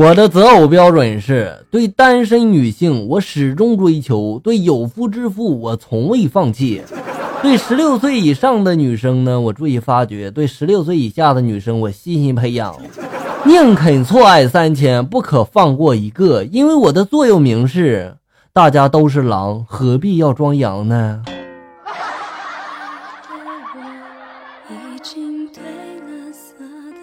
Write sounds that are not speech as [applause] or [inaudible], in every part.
我的择偶标准是对单身女性我始终追求，对有夫之妇我从未放弃。对十六岁以上的女生呢，我注意发掘；对十六岁以下的女生，我细心培养。宁肯错爱三千，不可放过一个，因为我的座右铭是：大家都是狼，何必要装羊呢？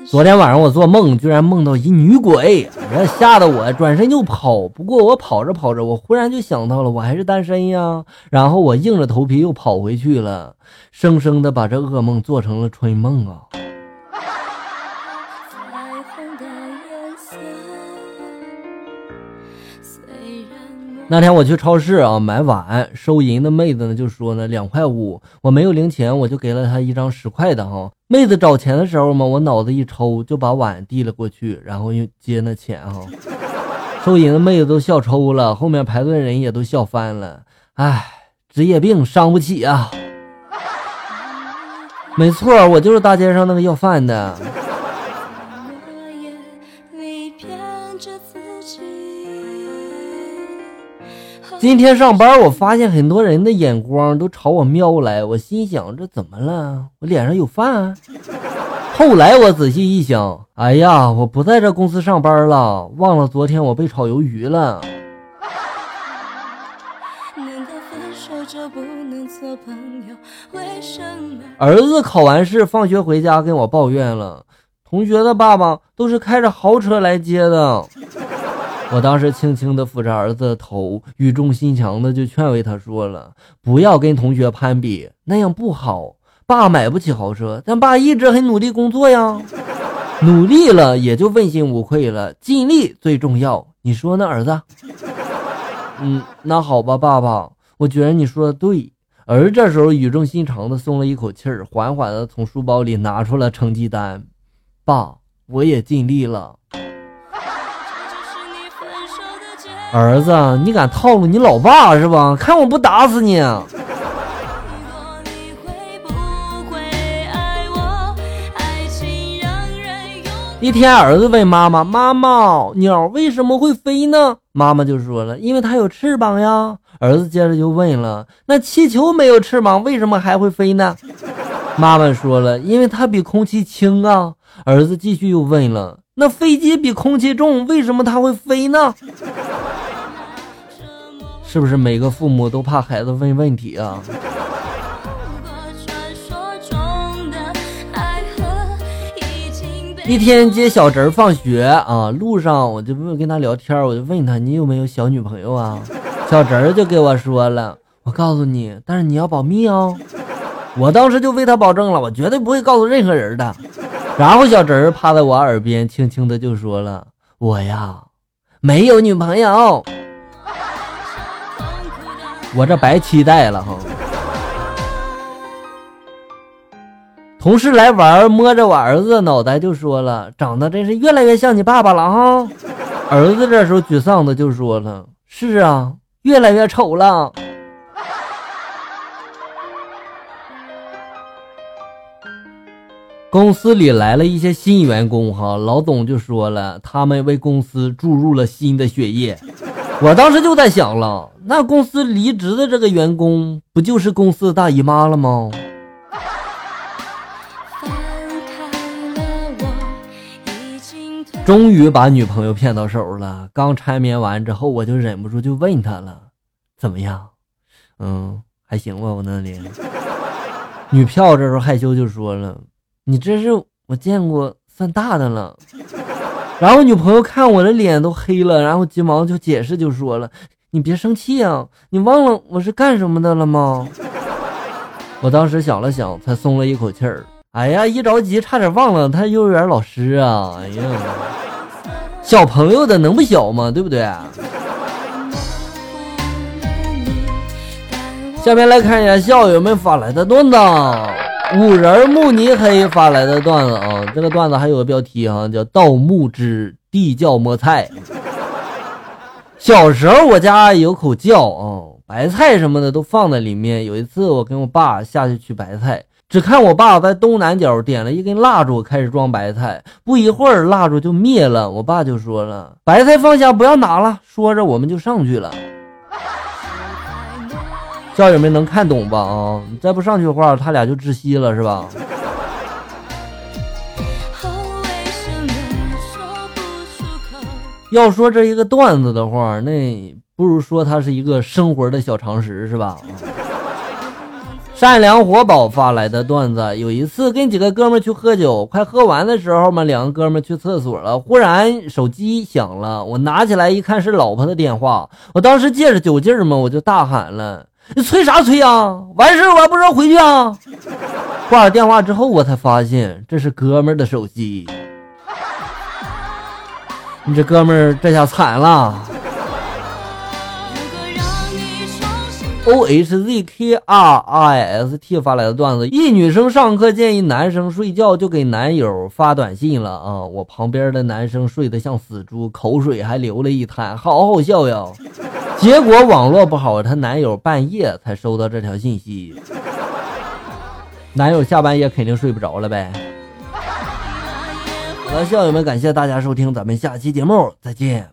昨天晚上我做梦，居然梦到一女鬼，吓得我转身就跑。不过我跑着跑着，我忽然就想到了，我还是单身呀。然后我硬着头皮又跑回去了，生生的把这噩梦做成了春梦啊。那天我去超市啊买碗，收银的妹子呢就说呢两块五，我没有零钱，我就给了她一张十块的哈。妹子找钱的时候嘛，我脑子一抽就把碗递了过去，然后又接那钱哈。收银的妹子都笑抽了，后面排队人也都笑翻了。唉，职业病伤不起啊。没错，我就是大街上那个要饭的。今天上班，我发现很多人的眼光都朝我瞄来，我心想这怎么了？我脸上有饭？后来我仔细一想，哎呀，我不在这公司上班了，忘了昨天我被炒鱿鱼了。儿子考完试放学回家跟我抱怨了，同学的爸爸都是开着豪车来接的。我当时轻轻地抚着儿子的头，语重心长的就劝慰他说了：“不要跟同学攀比，那样不好。爸买不起豪车，但爸一直很努力工作呀，努力了也就问心无愧了，尽力最重要。你说呢，儿子？嗯，那好吧，爸爸，我觉得你说的对。”儿这时候语重心长的松了一口气儿，缓缓的从书包里拿出了成绩单：“爸，我也尽力了。”儿子，你敢套路你老爸是吧？看我不打死你！一天，儿子问妈妈：“妈妈，鸟为什么会飞呢？”妈妈就说了：“因为它有翅膀呀。”儿子接着就问了：“那气球没有翅膀，为什么还会飞呢？”妈妈说了：“因为它比空气轻啊。”儿子继续又问了：“那飞机比空气重，为什么它会飞呢？”是不是每个父母都怕孩子问问题啊？一天接小侄儿放学啊，路上我就问跟他聊天，我就问他你有没有小女朋友啊？[laughs] 小侄儿就给我说了，我告诉你，但是你要保密哦。我当时就为他保证了，我绝对不会告诉任何人的。然后小侄儿趴在我耳边，轻轻的就说了，我呀，没有女朋友。我这白期待了哈！同事来玩，摸着我儿子的脑袋就说了：“长得真是越来越像你爸爸了哈！”儿子这时候沮丧的就说了：“是啊，越来越丑了。”公司里来了一些新员工哈，老总就说了，他们为公司注入了新的血液。我当时就在想了，那公司离职的这个员工不就是公司的大姨妈了吗？终于把女朋友骗到手了。刚缠绵完之后，我就忍不住就问他了：“怎么样？嗯，还行吧，我那里。”女票这时候害羞就说了：“你这是我见过算大的了。”然后女朋友看我的脸都黑了，然后急忙就解释，就说了：“你别生气啊，你忘了我是干什么的了吗？” [laughs] 我当时想了想，才松了一口气儿。哎呀，一着急差点忘了，他幼儿园老师啊！哎呀，小朋友的能不小吗？对不对？下面来看一下校友们发来的段子。五人慕尼黑发来的段子啊，这个段子还有个标题啊，叫“盗墓之地窖摸菜”。小时候我家有口窖啊，白菜什么的都放在里面。有一次我跟我爸下去取白菜，只看我爸在东南角点了一根蜡烛，开始装白菜。不一会儿，蜡烛就灭了。我爸就说了：“白菜放下，不要拿了。”说着，我们就上去了。校友们能看懂吧？啊，你再不上去的话，他俩就窒息了，是吧？要说这一个段子的话，那不如说它是一个生活的小常识，是吧？善良活宝发来的段子：有一次跟几个哥们去喝酒，快喝完的时候嘛，两个哥们去厕所了，忽然手机响了，我拿起来一看是老婆的电话，我当时借着酒劲儿嘛，我就大喊了：“你催啥催啊？完事我还不知道回去啊！”挂了电话之后，我才发现这是哥们儿的手机。你这哥们儿这下惨了。O H Z K R I S T 发来的段子：一女生上课建议男生睡觉，就给男友发短信了啊！我旁边的男生睡得像死猪，口水还流了一滩，好好笑呀！结果网络不好，她男友半夜才收到这条信息。男友下半夜肯定睡不着了呗。好了，校友们，感谢大家收听，咱们下期节目再见。